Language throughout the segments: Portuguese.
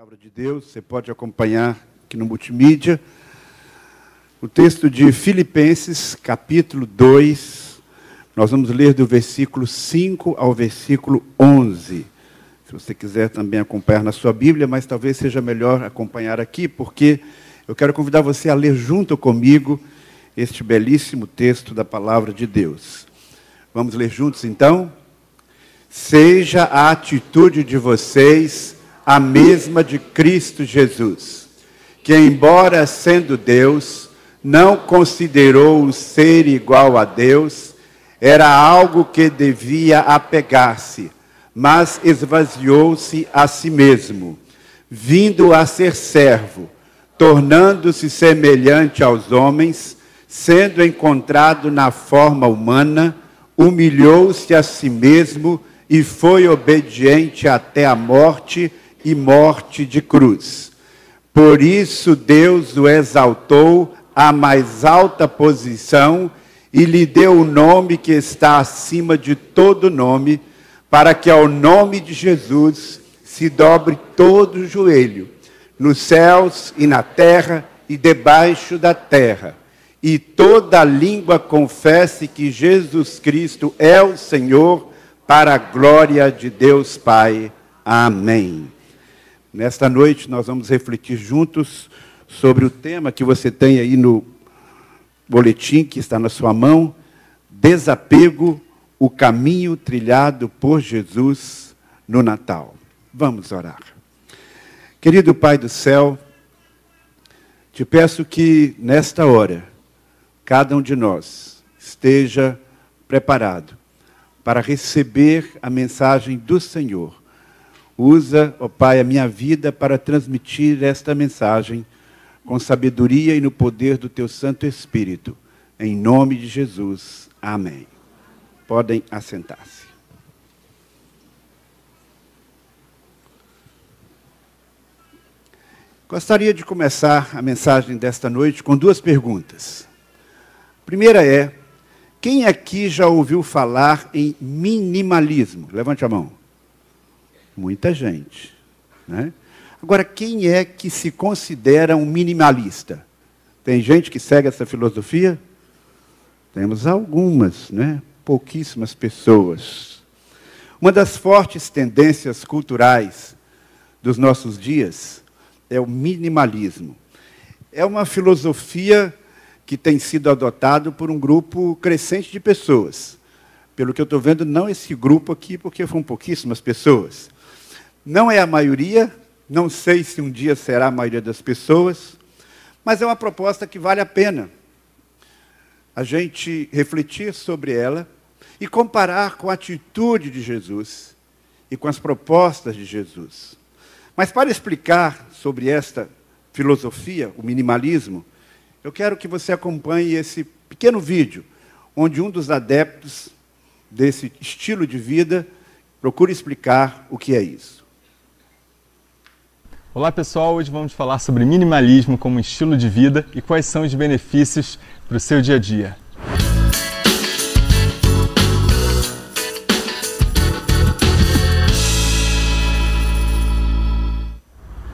palavra de Deus, você pode acompanhar aqui no multimídia. O texto de Filipenses, capítulo 2, nós vamos ler do versículo 5 ao versículo 11. Se você quiser também acompanhar na sua Bíblia, mas talvez seja melhor acompanhar aqui, porque eu quero convidar você a ler junto comigo este belíssimo texto da palavra de Deus. Vamos ler juntos então? Seja a atitude de vocês a mesma de Cristo Jesus, que, embora sendo Deus, não considerou o ser igual a Deus, era algo que devia apegar-se, mas esvaziou-se a si mesmo, vindo a ser servo, tornando-se semelhante aos homens, sendo encontrado na forma humana, humilhou-se a si mesmo e foi obediente até a morte e morte de cruz. Por isso Deus o exaltou à mais alta posição e lhe deu o nome que está acima de todo nome, para que ao nome de Jesus se dobre todo o joelho, nos céus e na terra e debaixo da terra, e toda língua confesse que Jesus Cristo é o Senhor, para a glória de Deus Pai. Amém. Nesta noite nós vamos refletir juntos sobre o tema que você tem aí no boletim que está na sua mão: desapego, o caminho trilhado por Jesus no Natal. Vamos orar. Querido Pai do céu, te peço que nesta hora cada um de nós esteja preparado para receber a mensagem do Senhor Usa, ó Pai, a minha vida para transmitir esta mensagem com sabedoria e no poder do Teu Santo Espírito. Em nome de Jesus. Amém. Podem assentar-se. Gostaria de começar a mensagem desta noite com duas perguntas. A primeira é: quem aqui já ouviu falar em minimalismo? Levante a mão. Muita gente. Né? Agora, quem é que se considera um minimalista? Tem gente que segue essa filosofia? Temos algumas, né? pouquíssimas pessoas. Uma das fortes tendências culturais dos nossos dias é o minimalismo. É uma filosofia que tem sido adotado por um grupo crescente de pessoas. Pelo que eu estou vendo, não esse grupo aqui, porque foram pouquíssimas pessoas. Não é a maioria, não sei se um dia será a maioria das pessoas, mas é uma proposta que vale a pena a gente refletir sobre ela e comparar com a atitude de Jesus e com as propostas de Jesus. Mas para explicar sobre esta filosofia, o minimalismo, eu quero que você acompanhe esse pequeno vídeo, onde um dos adeptos desse estilo de vida procura explicar o que é isso. Olá pessoal, hoje vamos falar sobre minimalismo como estilo de vida e quais são os benefícios para o seu dia a dia.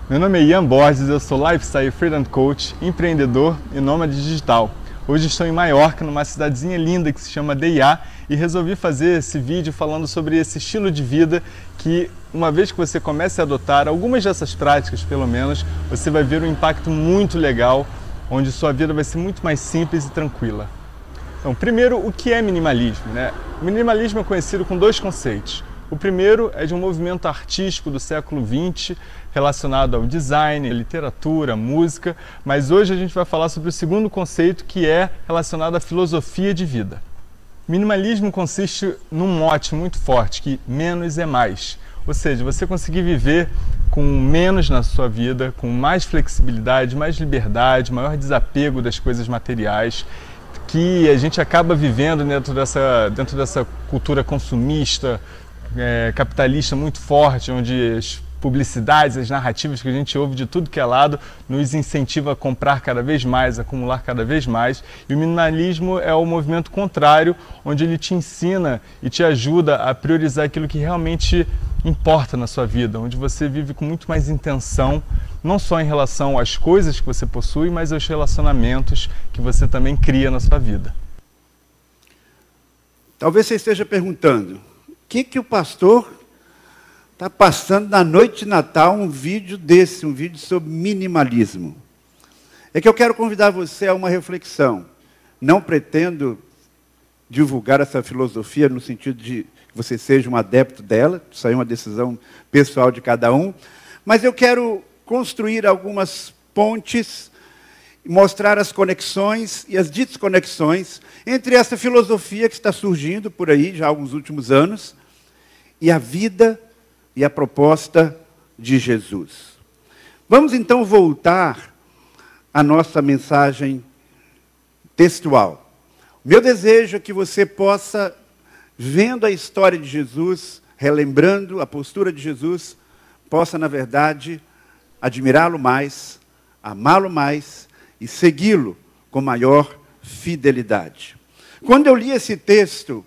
Meu nome é Ian Borges, eu sou Lifestyle Freedom Coach, empreendedor e nômade digital. Hoje estou em Maiorca, numa cidadezinha linda que se chama Deia, e resolvi fazer esse vídeo falando sobre esse estilo de vida que, uma vez que você comece a adotar algumas dessas práticas, pelo menos, você vai ver um impacto muito legal, onde sua vida vai ser muito mais simples e tranquila. Então, primeiro, o que é minimalismo? Né? O minimalismo é conhecido com dois conceitos. O primeiro é de um movimento artístico do século XX relacionado ao design, literatura, música, mas hoje a gente vai falar sobre o segundo conceito que é relacionado à filosofia de vida. Minimalismo consiste num mote muito forte que menos é mais. Ou seja, você conseguir viver com menos na sua vida, com mais flexibilidade, mais liberdade, maior desapego das coisas materiais que a gente acaba vivendo dentro dessa, dentro dessa cultura consumista, é, capitalista muito forte, onde as publicidades, as narrativas que a gente ouve de tudo que é lado, nos incentiva a comprar cada vez mais, acumular cada vez mais. E o minimalismo é o movimento contrário, onde ele te ensina e te ajuda a priorizar aquilo que realmente importa na sua vida, onde você vive com muito mais intenção, não só em relação às coisas que você possui, mas aos relacionamentos que você também cria na sua vida. Talvez você esteja perguntando: o que, que o pastor está passando na noite de Natal um vídeo desse, um vídeo sobre minimalismo? É que eu quero convidar você a uma reflexão. Não pretendo divulgar essa filosofia no sentido de que você seja um adepto dela, isso aí é uma decisão pessoal de cada um, mas eu quero construir algumas pontes mostrar as conexões e as desconexões entre essa filosofia que está surgindo por aí já há alguns últimos anos e a vida e a proposta de Jesus. Vamos então voltar à nossa mensagem textual. Meu desejo é que você possa, vendo a história de Jesus, relembrando a postura de Jesus, possa, na verdade, admirá-lo mais, amá-lo mais e segui-lo com maior fidelidade. Quando eu li esse texto,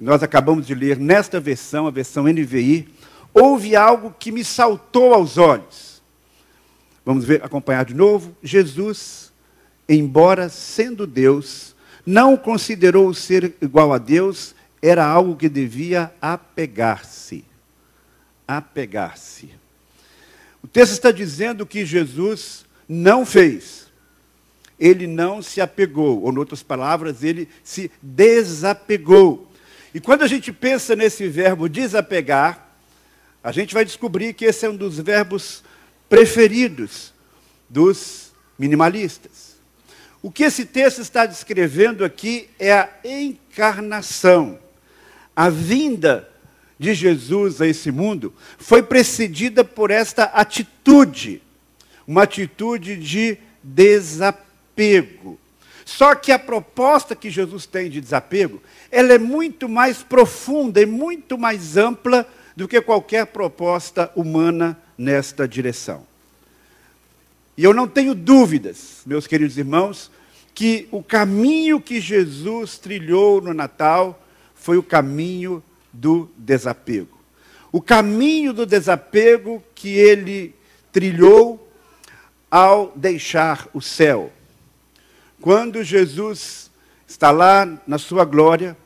nós acabamos de ler nesta versão, a versão NVI, houve algo que me saltou aos olhos. Vamos ver, acompanhar de novo. Jesus, embora sendo Deus, não considerou ser igual a Deus, era algo que devia apegar-se. Apegar-se. O texto está dizendo que Jesus não fez. Ele não se apegou, ou, em outras palavras, ele se desapegou. E quando a gente pensa nesse verbo desapegar, a gente vai descobrir que esse é um dos verbos preferidos dos minimalistas. O que esse texto está descrevendo aqui é a encarnação. A vinda de Jesus a esse mundo foi precedida por esta atitude uma atitude de desapego. Só que a proposta que Jesus tem de desapego, ela é muito mais profunda e muito mais ampla do que qualquer proposta humana nesta direção. E eu não tenho dúvidas, meus queridos irmãos, que o caminho que Jesus trilhou no Natal foi o caminho do desapego. O caminho do desapego que ele trilhou ao deixar o céu. Quando Jesus está lá na sua glória,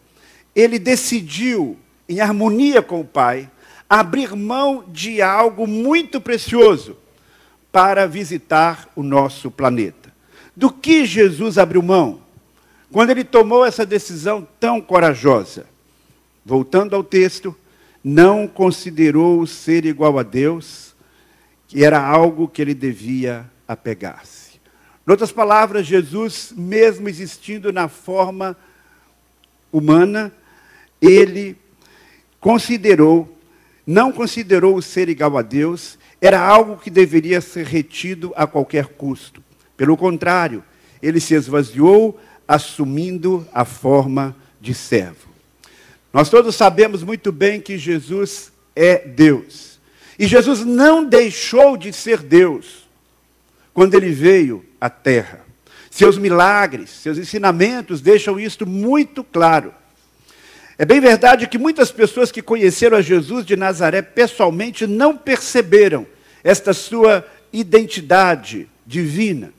ele decidiu, em harmonia com o Pai, abrir mão de algo muito precioso para visitar o nosso planeta. Do que Jesus abriu mão? Quando ele tomou essa decisão tão corajosa. Voltando ao texto, não considerou ser igual a Deus, que era algo que ele devia apegar-se. Em outras palavras, Jesus, mesmo existindo na forma humana, ele considerou, não considerou o ser igual a Deus, era algo que deveria ser retido a qualquer custo. Pelo contrário, ele se esvaziou, assumindo a forma de servo. Nós todos sabemos muito bem que Jesus é Deus. E Jesus não deixou de ser Deus quando ele veio à terra. Seus milagres, seus ensinamentos deixam isto muito claro. É bem verdade que muitas pessoas que conheceram a Jesus de Nazaré pessoalmente não perceberam esta sua identidade divina.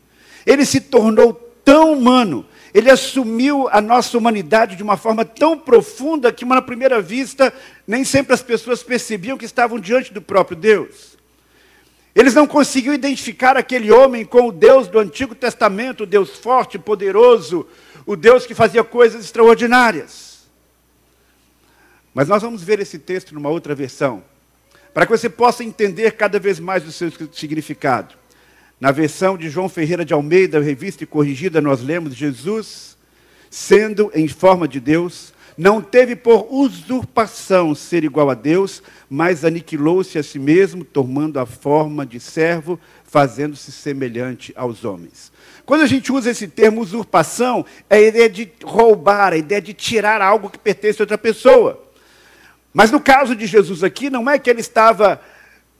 Ele se tornou tão humano, ele assumiu a nossa humanidade de uma forma tão profunda que, na primeira vista, nem sempre as pessoas percebiam que estavam diante do próprio Deus. Eles não conseguiam identificar aquele homem com o Deus do Antigo Testamento, o Deus forte, poderoso, o Deus que fazia coisas extraordinárias. Mas nós vamos ver esse texto numa outra versão, para que você possa entender cada vez mais o seu significado. Na versão de João Ferreira de Almeida, revista e corrigida, nós lemos Jesus, sendo em forma de Deus, não teve por usurpação ser igual a Deus, mas aniquilou-se a si mesmo, tomando a forma de servo, fazendo-se semelhante aos homens. Quando a gente usa esse termo usurpação, é a ideia de roubar, a ideia de tirar algo que pertence a outra pessoa. Mas no caso de Jesus aqui, não é que ele estava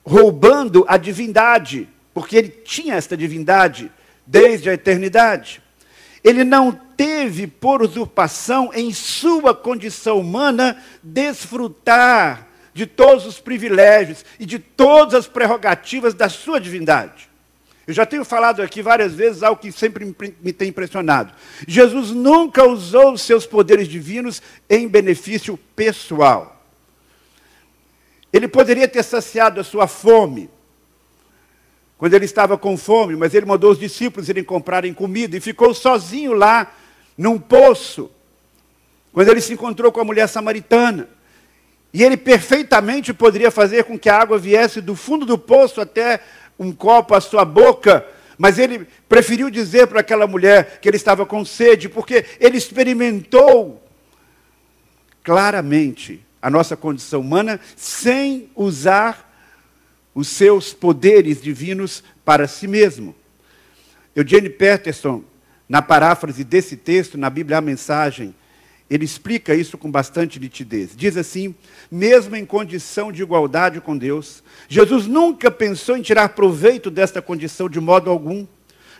roubando a divindade, porque ele tinha esta divindade desde a eternidade. Ele não teve por usurpação em sua condição humana desfrutar de todos os privilégios e de todas as prerrogativas da sua divindade. Eu já tenho falado aqui várias vezes algo que sempre me tem impressionado. Jesus nunca usou os seus poderes divinos em benefício pessoal. Ele poderia ter saciado a sua fome quando ele estava com fome, mas ele mandou os discípulos irem comprarem comida e ficou sozinho lá num poço, quando ele se encontrou com a mulher samaritana. E ele perfeitamente poderia fazer com que a água viesse do fundo do poço até um copo à sua boca, mas ele preferiu dizer para aquela mulher que ele estava com sede, porque ele experimentou claramente a nossa condição humana sem usar os seus poderes divinos para si mesmo. Eugene Peterson, na paráfrase desse texto, na Bíblia a Mensagem, ele explica isso com bastante nitidez. Diz assim: mesmo em condição de igualdade com Deus, Jesus nunca pensou em tirar proveito desta condição de modo algum.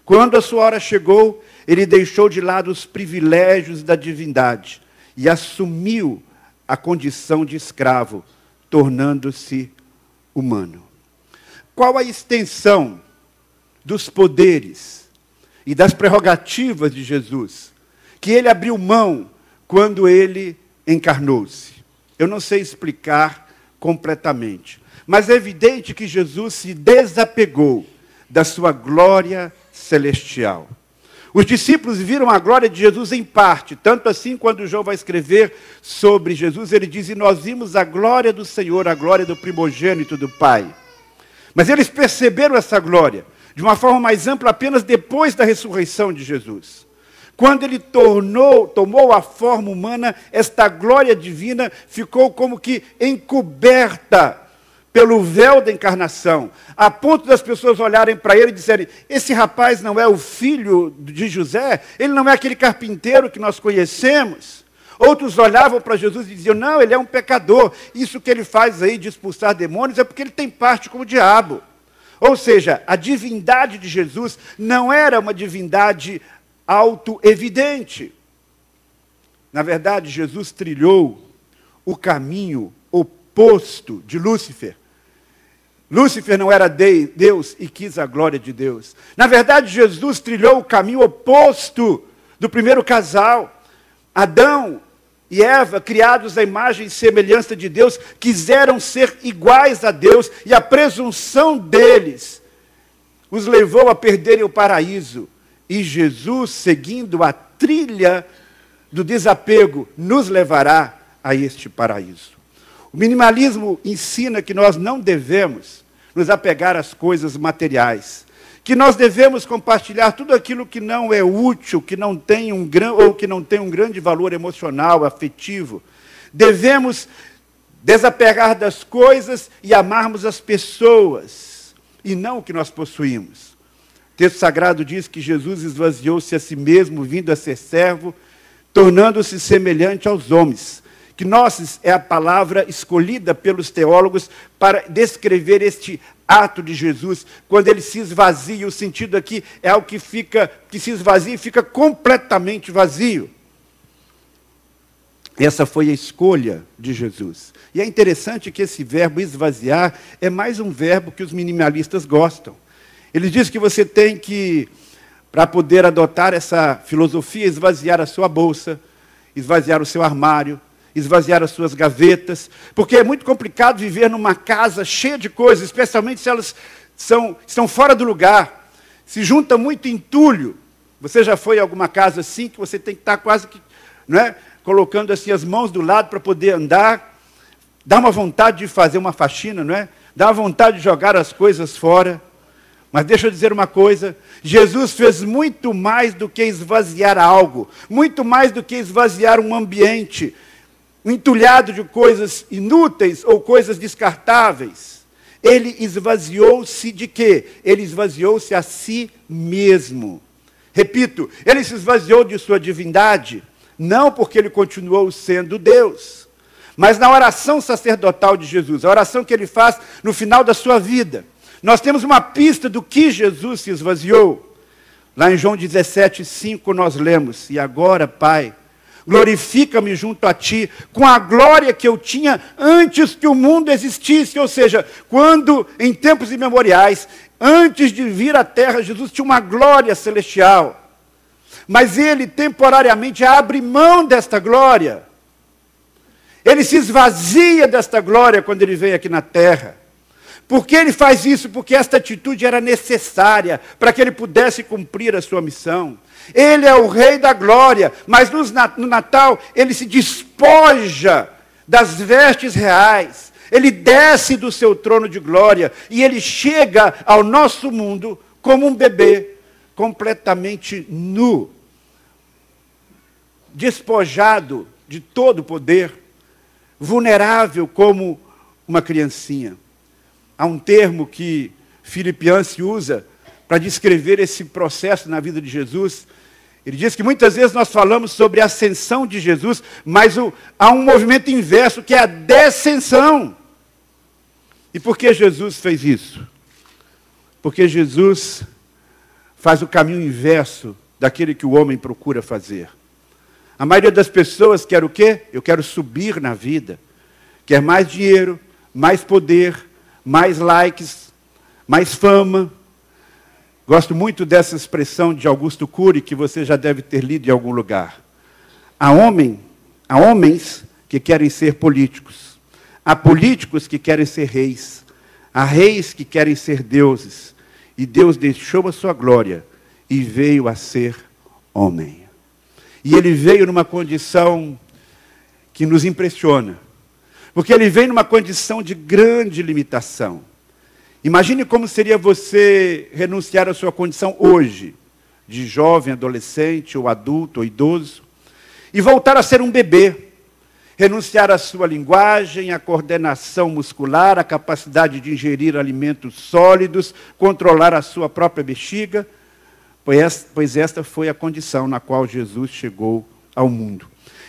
Quando a sua hora chegou, ele deixou de lado os privilégios da divindade e assumiu a condição de escravo, tornando-se humano. Qual a extensão dos poderes e das prerrogativas de Jesus que ele abriu mão quando ele encarnou-se. Eu não sei explicar completamente, mas é evidente que Jesus se desapegou da sua glória celestial. Os discípulos viram a glória de Jesus em parte, tanto assim quando João vai escrever sobre Jesus, ele diz: E nós vimos a glória do Senhor, a glória do primogênito do Pai. Mas eles perceberam essa glória de uma forma mais ampla apenas depois da ressurreição de Jesus. Quando ele tornou, tomou a forma humana, esta glória divina ficou como que encoberta pelo véu da encarnação, a ponto das pessoas olharem para ele e disserem: Esse rapaz não é o filho de José? Ele não é aquele carpinteiro que nós conhecemos? Outros olhavam para Jesus e diziam: Não, ele é um pecador. Isso que ele faz aí de expulsar demônios é porque ele tem parte com o diabo. Ou seja, a divindade de Jesus não era uma divindade auto-evidente. Na verdade, Jesus trilhou o caminho oposto de Lúcifer. Lúcifer não era Deus e quis a glória de Deus. Na verdade, Jesus trilhou o caminho oposto do primeiro casal. Adão e Eva, criados à imagem e semelhança de Deus, quiseram ser iguais a Deus e a presunção deles os levou a perderem o paraíso. E Jesus, seguindo a trilha do desapego, nos levará a este paraíso. O minimalismo ensina que nós não devemos nos apegar às coisas materiais, que nós devemos compartilhar tudo aquilo que não é útil, que não tem um gran, ou que não tem um grande valor emocional, afetivo. Devemos desapegar das coisas e amarmos as pessoas, e não o que nós possuímos texto sagrado diz que Jesus esvaziou-se a si mesmo, vindo a ser servo, tornando-se semelhante aos homens. Que nós é a palavra escolhida pelos teólogos para descrever este ato de Jesus, quando ele se esvazia, o sentido aqui é algo que fica, que se esvazia e fica completamente vazio. Essa foi a escolha de Jesus. E é interessante que esse verbo esvaziar é mais um verbo que os minimalistas gostam. Ele diz que você tem que, para poder adotar essa filosofia, esvaziar a sua bolsa, esvaziar o seu armário, esvaziar as suas gavetas, porque é muito complicado viver numa casa cheia de coisas, especialmente se elas são, estão fora do lugar. Se junta muito entulho. Você já foi em alguma casa assim que você tem que estar quase que, não é, colocando assim as mãos do lado para poder andar. Dá uma vontade de fazer uma faxina, não é? Dá uma vontade de jogar as coisas fora. Mas deixa eu dizer uma coisa: Jesus fez muito mais do que esvaziar algo, muito mais do que esvaziar um ambiente entulhado de coisas inúteis ou coisas descartáveis. Ele esvaziou-se de quê? Ele esvaziou-se a si mesmo. Repito, ele se esvaziou de sua divindade, não porque ele continuou sendo Deus, mas na oração sacerdotal de Jesus, a oração que ele faz no final da sua vida. Nós temos uma pista do que Jesus se esvaziou. Lá em João 17, 5, nós lemos: E agora, Pai, glorifica-me junto a ti, com a glória que eu tinha antes que o mundo existisse. Ou seja, quando, em tempos imemoriais, antes de vir à terra, Jesus tinha uma glória celestial. Mas ele temporariamente abre mão desta glória. Ele se esvazia desta glória quando ele veio aqui na terra. Por que ele faz isso? Porque esta atitude era necessária para que ele pudesse cumprir a sua missão. Ele é o Rei da glória, mas no Natal ele se despoja das vestes reais, ele desce do seu trono de glória e ele chega ao nosso mundo como um bebê, completamente nu, despojado de todo o poder, vulnerável como uma criancinha. Há um termo que Filipianse usa para descrever esse processo na vida de Jesus, ele diz que muitas vezes nós falamos sobre a ascensão de Jesus, mas o, há um movimento inverso que é a descensão. E por que Jesus fez isso? Porque Jesus faz o caminho inverso daquele que o homem procura fazer. A maioria das pessoas quer o quê? Eu quero subir na vida. Quer mais dinheiro, mais poder, mais likes, mais fama, Gosto muito dessa expressão de Augusto Cury, que você já deve ter lido em algum lugar. Há, homem, há homens que querem ser políticos. Há políticos que querem ser reis. Há reis que querem ser deuses. E Deus deixou a sua glória e veio a ser homem. E ele veio numa condição que nos impressiona. Porque ele veio numa condição de grande limitação. Imagine como seria você renunciar à sua condição hoje, de jovem, adolescente, ou adulto, ou idoso, e voltar a ser um bebê. Renunciar à sua linguagem, à coordenação muscular, à capacidade de ingerir alimentos sólidos, controlar a sua própria bexiga, pois esta foi a condição na qual Jesus chegou ao mundo.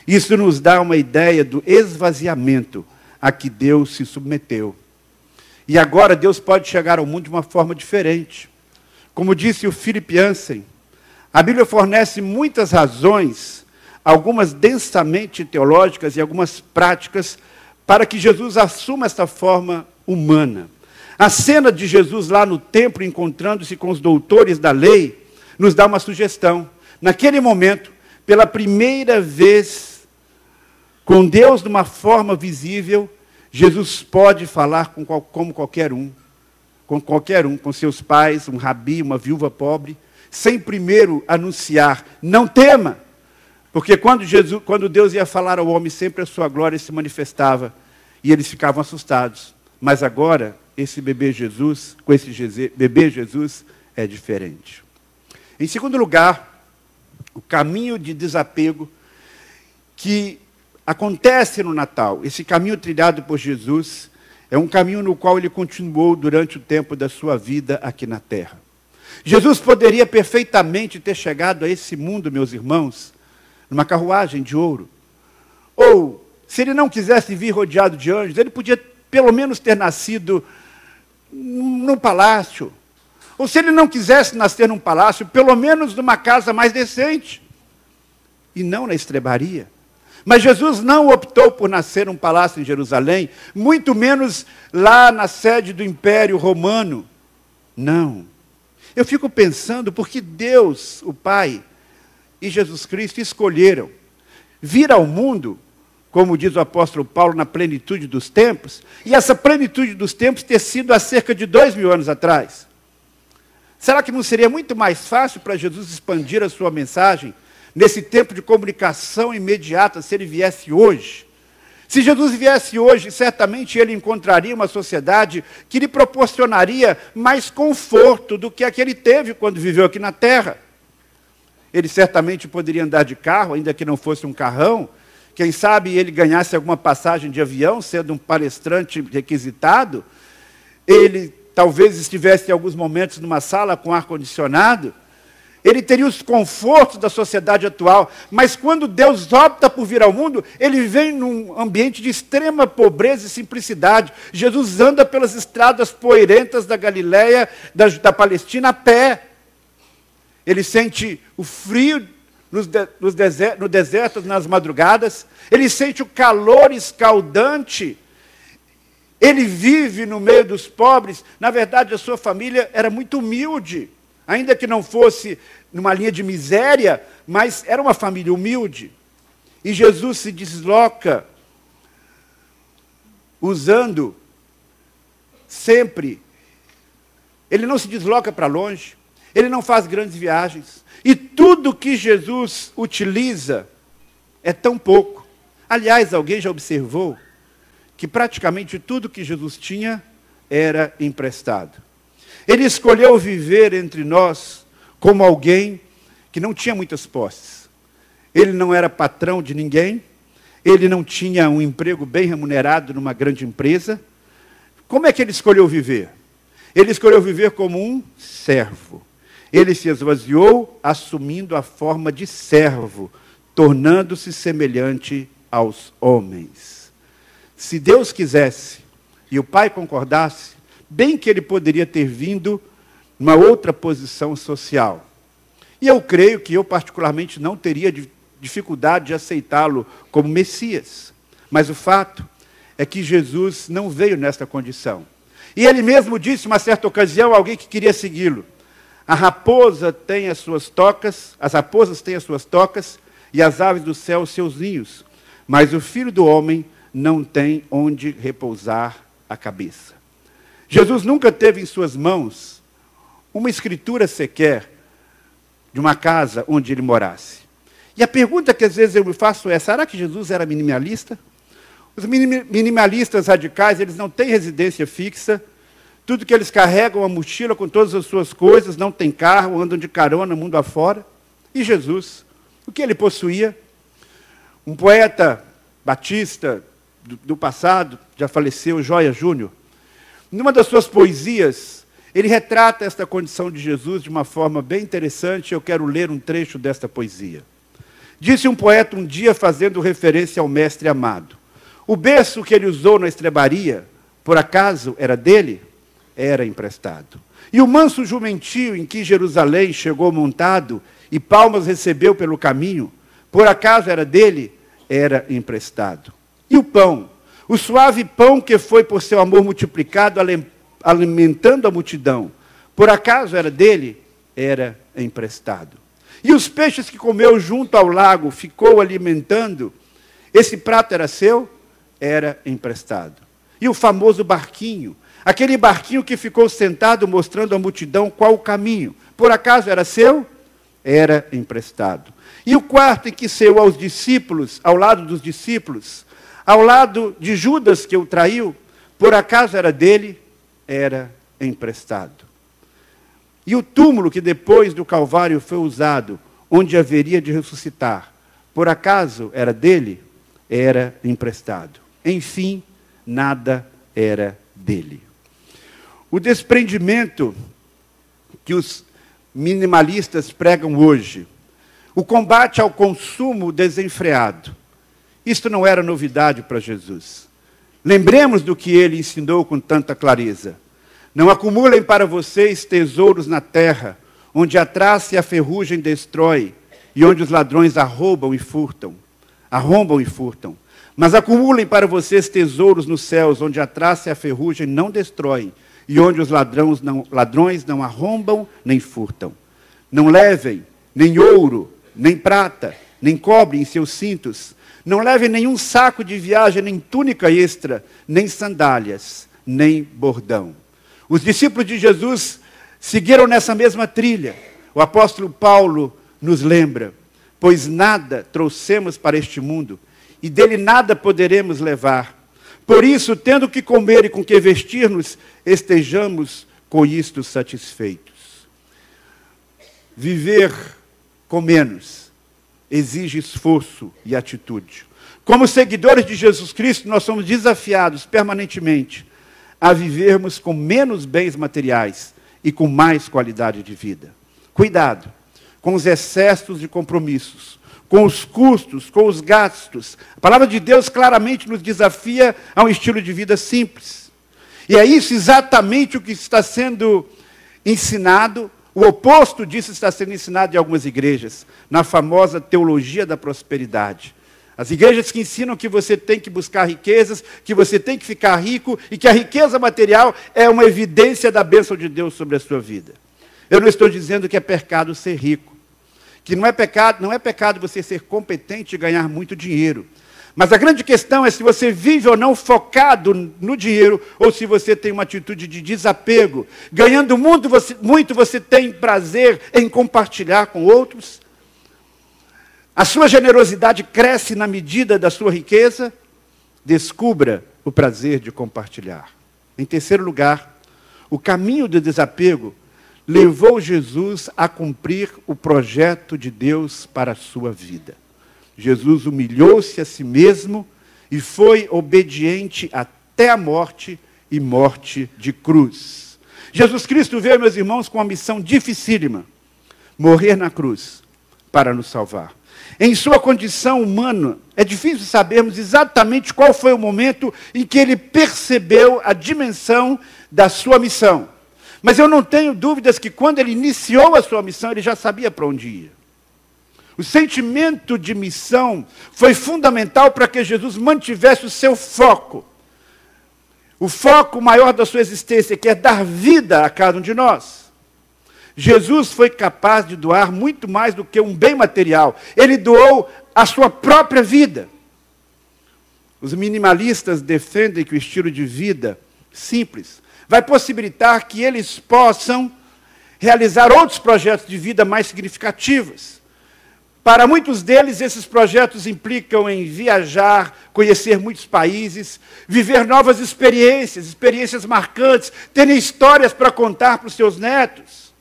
Isso nos dá uma ideia do esvaziamento a que Deus se submeteu. E agora Deus pode chegar ao mundo de uma forma diferente. Como disse o Philip Jansen, a Bíblia fornece muitas razões, algumas densamente teológicas e algumas práticas, para que Jesus assuma esta forma humana. A cena de Jesus lá no templo, encontrando-se com os doutores da lei, nos dá uma sugestão. Naquele momento, pela primeira vez, com Deus de uma forma visível, Jesus pode falar com, como qualquer um, com qualquer um, com seus pais, um rabi, uma viúva pobre, sem primeiro anunciar, não tema, porque quando, Jesus, quando Deus ia falar ao homem, sempre a sua glória se manifestava e eles ficavam assustados. Mas agora, esse bebê Jesus, com esse bebê Jesus, é diferente. Em segundo lugar, o caminho de desapego que acontece no Natal. Esse caminho trilhado por Jesus é um caminho no qual ele continuou durante o tempo da sua vida aqui na terra. Jesus poderia perfeitamente ter chegado a esse mundo, meus irmãos, numa carruagem de ouro. Ou, se ele não quisesse vir rodeado de anjos, ele podia pelo menos ter nascido num palácio. Ou se ele não quisesse nascer num palácio, pelo menos numa casa mais decente. E não na estrebaria. Mas Jesus não optou por nascer num palácio em Jerusalém, muito menos lá na sede do Império Romano. Não. Eu fico pensando porque Deus, o Pai, e Jesus Cristo escolheram vir ao mundo, como diz o apóstolo Paulo, na plenitude dos tempos, e essa plenitude dos tempos ter sido há cerca de dois mil anos atrás. Será que não seria muito mais fácil para Jesus expandir a sua mensagem nesse tempo de comunicação imediata, se ele viesse hoje. Se Jesus viesse hoje, certamente ele encontraria uma sociedade que lhe proporcionaria mais conforto do que a que ele teve quando viveu aqui na terra. Ele certamente poderia andar de carro, ainda que não fosse um carrão. Quem sabe ele ganhasse alguma passagem de avião, sendo um palestrante requisitado. Ele talvez estivesse em alguns momentos numa sala com ar-condicionado. Ele teria os confortos da sociedade atual, mas quando Deus opta por vir ao mundo, ele vem num ambiente de extrema pobreza e simplicidade. Jesus anda pelas estradas poeirentas da Galiléia, da, da Palestina, a pé. Ele sente o frio no deserto, no deserto, nas madrugadas, ele sente o calor escaldante, ele vive no meio dos pobres. Na verdade, a sua família era muito humilde, ainda que não fosse numa linha de miséria, mas era uma família humilde. E Jesus se desloca usando sempre. Ele não se desloca para longe, ele não faz grandes viagens. E tudo que Jesus utiliza é tão pouco. Aliás, alguém já observou que praticamente tudo que Jesus tinha era emprestado. Ele escolheu viver entre nós como alguém que não tinha muitas posses. Ele não era patrão de ninguém, ele não tinha um emprego bem remunerado numa grande empresa. Como é que ele escolheu viver? Ele escolheu viver como um servo. Ele se esvaziou assumindo a forma de servo, tornando-se semelhante aos homens. Se Deus quisesse e o Pai concordasse, bem que ele poderia ter vindo numa outra posição social. E eu creio que eu, particularmente, não teria dificuldade de aceitá-lo como Messias. Mas o fato é que Jesus não veio nesta condição. E ele mesmo disse, uma certa ocasião, a alguém que queria segui-lo: a raposa tem as suas tocas, as raposas têm as suas tocas, e as aves do céu os seus ninhos, mas o filho do homem não tem onde repousar a cabeça. Jesus nunca teve em suas mãos uma escritura sequer de uma casa onde ele morasse. E a pergunta que às vezes eu me faço é: será que Jesus era minimalista? Os minimalistas radicais, eles não têm residência fixa, tudo que eles carregam, a mochila com todas as suas coisas, não tem carro, andam de carona mundo afora. E Jesus, o que ele possuía? Um poeta batista do, do passado, já faleceu, Joia Júnior, numa das suas poesias, ele retrata esta condição de Jesus de uma forma bem interessante. Eu quero ler um trecho desta poesia. Disse um poeta um dia, fazendo referência ao mestre amado: O berço que ele usou na estrebaria, por acaso era dele? era emprestado. E o manso jumentinho em que Jerusalém chegou montado e palmas recebeu pelo caminho, por acaso era dele? Era emprestado. E o pão? O suave pão que foi por seu amor multiplicado, alimentando a multidão, por acaso era dele? Era emprestado. E os peixes que comeu junto ao lago, ficou alimentando, esse prato era seu? Era emprestado. E o famoso barquinho, Aquele barquinho que ficou sentado mostrando à multidão qual o caminho. Por acaso era seu? Era emprestado. E o quarto em que saiu aos discípulos, ao lado dos discípulos, ao lado de Judas que o traiu, por acaso era dele? Era emprestado. E o túmulo que depois do Calvário foi usado, onde haveria de ressuscitar, por acaso era dele? Era emprestado. Enfim, nada era dele. O desprendimento que os minimalistas pregam hoje, o combate ao consumo desenfreado, isto não era novidade para Jesus. Lembremos do que ele ensinou com tanta clareza. Não acumulem para vocês tesouros na terra, onde a traça e a ferrugem destrói, e onde os ladrões arrombam e furtam. Arrombam e furtam. Mas acumulem para vocês tesouros nos céus, onde a traça e a ferrugem não destroem, e onde os ladrões não, ladrões não arrombam nem furtam. Não levem nem ouro, nem prata, nem cobre em seus cintos. Não levem nenhum saco de viagem, nem túnica extra, nem sandálias, nem bordão. Os discípulos de Jesus seguiram nessa mesma trilha. O apóstolo Paulo nos lembra: pois nada trouxemos para este mundo, e dele nada poderemos levar. Por isso, tendo que comer e com que vestir-nos, estejamos com isto satisfeitos. Viver com menos exige esforço e atitude. Como seguidores de Jesus Cristo, nós somos desafiados permanentemente a vivermos com menos bens materiais e com mais qualidade de vida. Cuidado com os excessos de compromissos, com os custos, com os gastos. A palavra de Deus claramente nos desafia a um estilo de vida simples. E é isso exatamente o que está sendo ensinado O oposto disso está sendo ensinado em algumas igrejas, na famosa teologia da prosperidade. As igrejas que ensinam que você tem que buscar riquezas, que você tem que ficar rico e que a riqueza material é uma evidência da bênção de Deus sobre a sua vida. Eu não estou dizendo que é pecado ser rico, que não é pecado, não é pecado você ser competente e ganhar muito dinheiro. Mas a grande questão é se você vive ou não focado no dinheiro, ou se você tem uma atitude de desapego. Ganhando muito você, muito, você tem prazer em compartilhar com outros. A sua generosidade cresce na medida da sua riqueza. Descubra o prazer de compartilhar. Em terceiro lugar, o caminho do desapego levou Jesus a cumprir o projeto de Deus para a sua vida. Jesus humilhou-se a si mesmo e foi obediente até a morte e morte de cruz. Jesus Cristo veio, meus irmãos, com uma missão dificílima: morrer na cruz para nos salvar. Em sua condição humana, é difícil sabermos exatamente qual foi o momento em que ele percebeu a dimensão da sua missão. Mas eu não tenho dúvidas que quando ele iniciou a sua missão, ele já sabia para onde ia. O sentimento de missão foi fundamental para que Jesus mantivesse o seu foco. O foco maior da sua existência, que é dar vida a cada um de nós. Jesus foi capaz de doar muito mais do que um bem material. Ele doou a sua própria vida. Os minimalistas defendem que o estilo de vida simples vai possibilitar que eles possam realizar outros projetos de vida mais significativos. Para muitos deles, esses projetos implicam em viajar, conhecer muitos países, viver novas experiências, experiências marcantes, terem histórias para contar para os seus netos.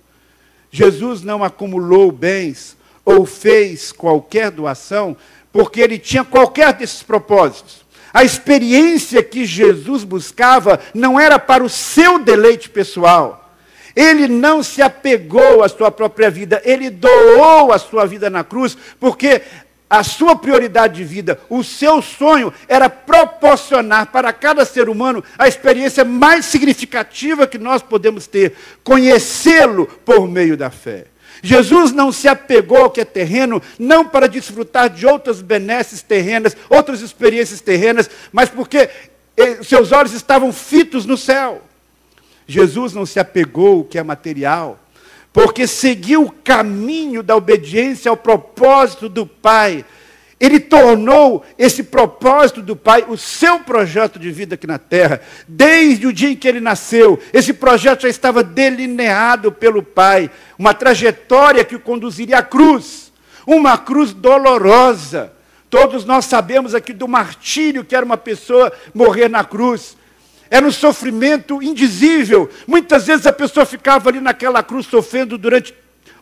Jesus não acumulou bens ou fez qualquer doação porque ele tinha qualquer desses propósitos. A experiência que Jesus buscava não era para o seu deleite pessoal ele não se apegou à sua própria vida, ele doou a sua vida na cruz, porque a sua prioridade de vida, o seu sonho era proporcionar para cada ser humano a experiência mais significativa que nós podemos ter, conhecê-lo por meio da fé. Jesus não se apegou ao que é terreno, não para desfrutar de outras benesses terrenas, outras experiências terrenas, mas porque eh, seus olhos estavam fitos no céu. Jesus não se apegou ao que é material, porque seguiu o caminho da obediência ao propósito do Pai. Ele tornou esse propósito do Pai o seu projeto de vida aqui na terra. Desde o dia em que ele nasceu, esse projeto já estava delineado pelo Pai. Uma trajetória que o conduziria à cruz. Uma cruz dolorosa. Todos nós sabemos aqui do martírio que era uma pessoa morrer na cruz. Era um sofrimento indizível. Muitas vezes a pessoa ficava ali naquela cruz sofrendo durante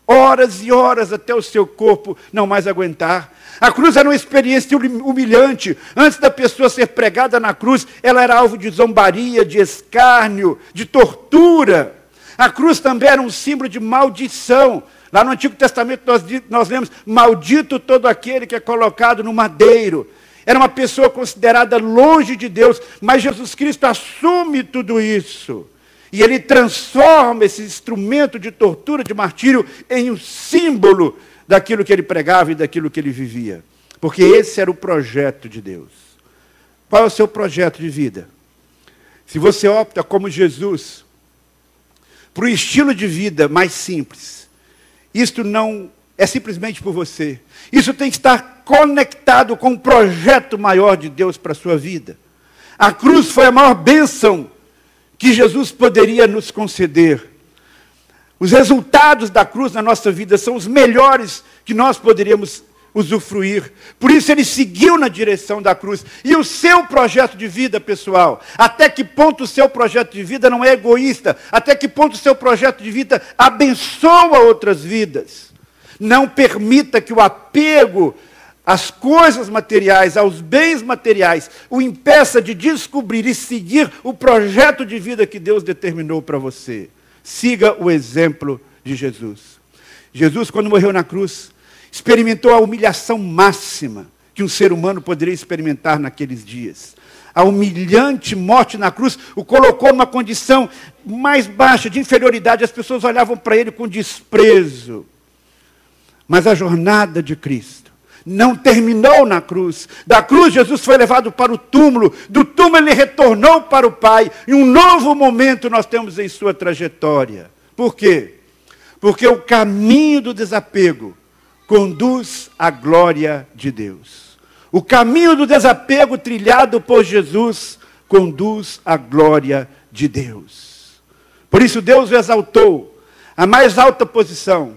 horas e horas até o seu corpo não mais aguentar. A cruz era uma experiência humilhante. Antes da pessoa ser pregada na cruz, ela era alvo de zombaria, de escárnio, de tortura. A cruz também era um símbolo de maldição. Lá no Antigo Testamento nós, nós lemos: Maldito todo aquele que é colocado no madeiro. Era uma pessoa considerada longe de Deus, mas Jesus Cristo assume tudo isso. E ele transforma esse instrumento de tortura, de martírio, em um símbolo daquilo que ele pregava e daquilo que ele vivia. Porque esse era o projeto de Deus. Qual é o seu projeto de vida? Se você opta, como Jesus, por um estilo de vida mais simples, isto não é simplesmente por você. Isso tem que estar conectado com um projeto maior de Deus para a sua vida. A cruz foi a maior bênção que Jesus poderia nos conceder. Os resultados da cruz na nossa vida são os melhores que nós poderíamos usufruir. Por isso ele seguiu na direção da cruz. E o seu projeto de vida, pessoal, até que ponto o seu projeto de vida não é egoísta? Até que ponto o seu projeto de vida abençoa outras vidas? Não permita que o apego as coisas materiais, aos bens materiais, o impeça de descobrir e seguir o projeto de vida que Deus determinou para você. Siga o exemplo de Jesus. Jesus, quando morreu na cruz, experimentou a humilhação máxima que um ser humano poderia experimentar naqueles dias. a humilhante morte na cruz o colocou numa condição mais baixa, de inferioridade. As pessoas olhavam para ele com desprezo. Mas a jornada de Cristo não terminou na cruz. Da cruz, Jesus foi levado para o túmulo. Do túmulo, ele retornou para o Pai. E um novo momento nós temos em sua trajetória. Por quê? Porque o caminho do desapego conduz à glória de Deus. O caminho do desapego trilhado por Jesus conduz à glória de Deus. Por isso Deus o exaltou à mais alta posição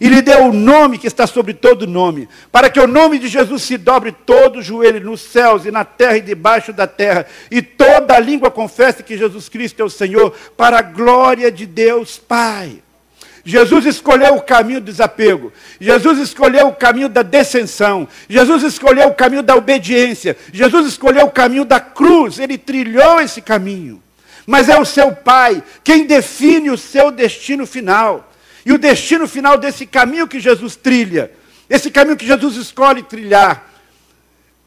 e lhe deu o nome que está sobre todo nome, para que o nome de Jesus se dobre todo o joelho nos céus e na terra e debaixo da terra, e toda a língua confesse que Jesus Cristo é o Senhor, para a glória de Deus Pai. Jesus escolheu o caminho do desapego. Jesus escolheu o caminho da descensão. Jesus escolheu o caminho da obediência. Jesus escolheu o caminho da cruz. Ele trilhou esse caminho. Mas é o seu Pai quem define o seu destino final. E o destino final desse caminho que Jesus trilha, esse caminho que Jesus escolhe trilhar,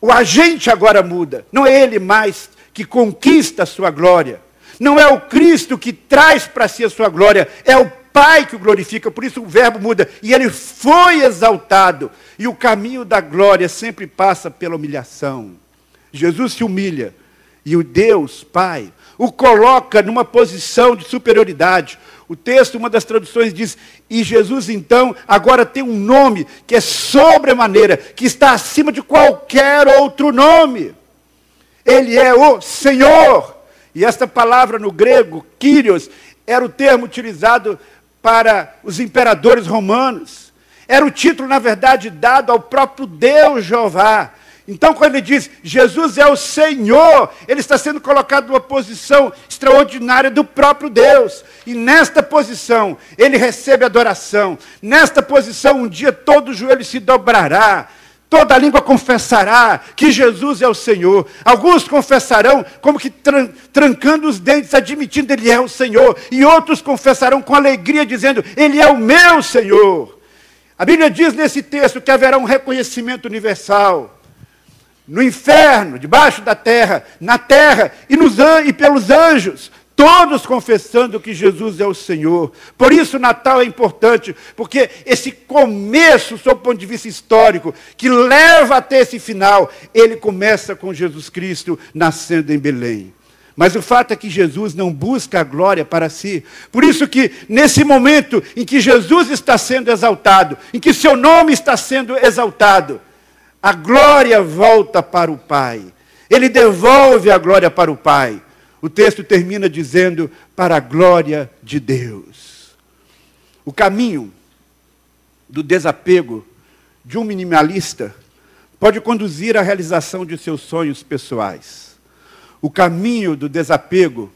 o agente agora muda. Não é ele mais que conquista a sua glória. Não é o Cristo que traz para si a sua glória, é o Pai que o glorifica, por isso o verbo muda. E ele foi exaltado. E o caminho da glória sempre passa pela humilhação. Jesus se humilha. E o Deus, Pai, o coloca numa posição de superioridade. O texto, uma das traduções diz: E Jesus então agora tem um nome que é sobremaneira, que está acima de qualquer outro nome. Ele é o Senhor. E esta palavra no grego, Kyrios, era o termo utilizado para os imperadores romanos. Era o título, na verdade, dado ao próprio Deus Jeová. Então, quando ele diz Jesus é o Senhor, ele está sendo colocado numa posição extraordinária do próprio Deus. E nesta posição, ele recebe adoração. Nesta posição, um dia todo joelho se dobrará. Toda língua confessará que Jesus é o Senhor. Alguns confessarão como que tran trancando os dentes, admitindo Ele é o Senhor. E outros confessarão com alegria, dizendo: Ele é o meu Senhor. A Bíblia diz nesse texto que haverá um reconhecimento universal. No inferno, debaixo da terra, na terra e, nos, e pelos anjos todos confessando que Jesus é o Senhor. Por isso, Natal é importante, porque esse começo, sob o ponto de vista histórico, que leva até esse final, ele começa com Jesus Cristo nascendo em Belém. Mas o fato é que Jesus não busca a glória para si. Por isso que nesse momento em que Jesus está sendo exaltado, em que seu nome está sendo exaltado, a glória volta para o Pai. Ele devolve a glória para o Pai. O texto termina dizendo: para a glória de Deus. O caminho do desapego de um minimalista pode conduzir à realização de seus sonhos pessoais. O caminho do desapego,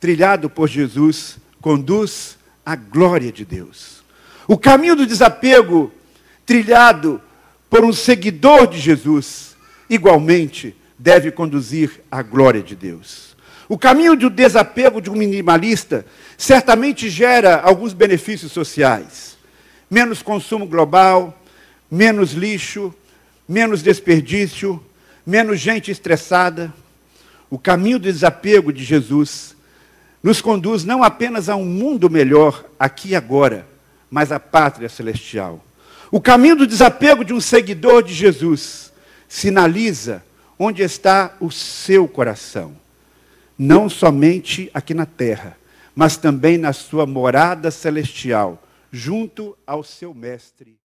trilhado por Jesus, conduz à glória de Deus. O caminho do desapego, trilhado por um seguidor de Jesus, igualmente deve conduzir à glória de Deus. O caminho do desapego de um minimalista certamente gera alguns benefícios sociais. Menos consumo global, menos lixo, menos desperdício, menos gente estressada. O caminho do desapego de Jesus nos conduz não apenas a um mundo melhor aqui e agora, mas à pátria celestial. O caminho do desapego de um seguidor de Jesus sinaliza onde está o seu coração não somente aqui na terra, mas também na sua morada celestial, junto ao seu Mestre.